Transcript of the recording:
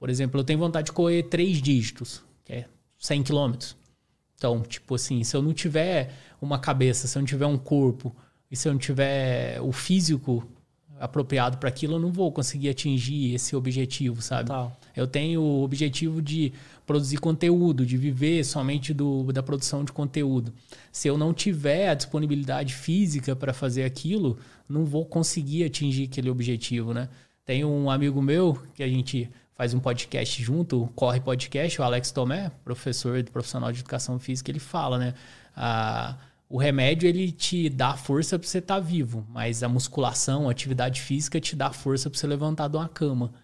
Por exemplo, eu tenho vontade de correr três dígitos, que é 100 quilômetros. Então, tipo assim, se eu não tiver uma cabeça, se eu não tiver um corpo e se eu não tiver o físico apropriado para aquilo, eu não vou conseguir atingir esse objetivo, sabe? Eu tenho o objetivo de produzir conteúdo, de viver somente do, da produção de conteúdo. Se eu não tiver a disponibilidade física para fazer aquilo, não vou conseguir atingir aquele objetivo, né? Tem um amigo meu que a gente faz um podcast junto, Corre Podcast, o Alex Tomé, professor profissional de educação física, ele fala, né? A, o remédio ele te dá força para você estar tá vivo, mas a musculação, a atividade física te dá força para você levantar de uma cama.